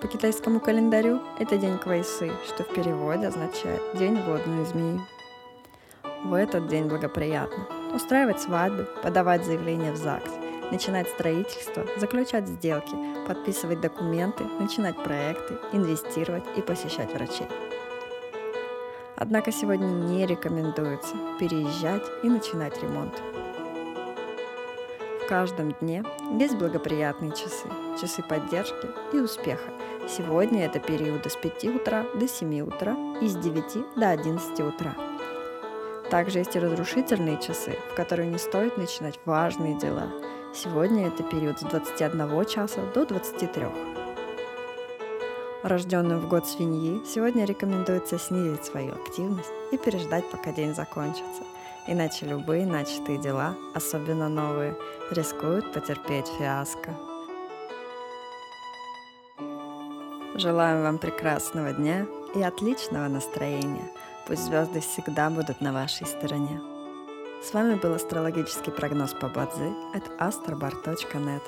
По китайскому календарю это день Квайсы, что в переводе означает «день водной змеи». В этот день благоприятно устраивать свадьбы, подавать заявления в ЗАГС, начинать строительство, заключать сделки, подписывать документы, начинать проекты, инвестировать и посещать врачей. Однако сегодня не рекомендуется переезжать и начинать ремонт. Каждом дне есть благоприятные часы, часы поддержки и успеха. Сегодня это периоды с 5 утра до 7 утра и с 9 до 11 утра. Также есть и разрушительные часы, в которые не стоит начинать важные дела. Сегодня это период с 21 часа до 23. Рожденным в год свиньи сегодня рекомендуется снизить свою активность и переждать, пока день закончится. Иначе любые начатые дела, особенно новые, рискуют потерпеть фиаско. Желаем вам прекрасного дня и отличного настроения. Пусть звезды всегда будут на вашей стороне. С вами был астрологический прогноз по Бадзи от astrobar.net.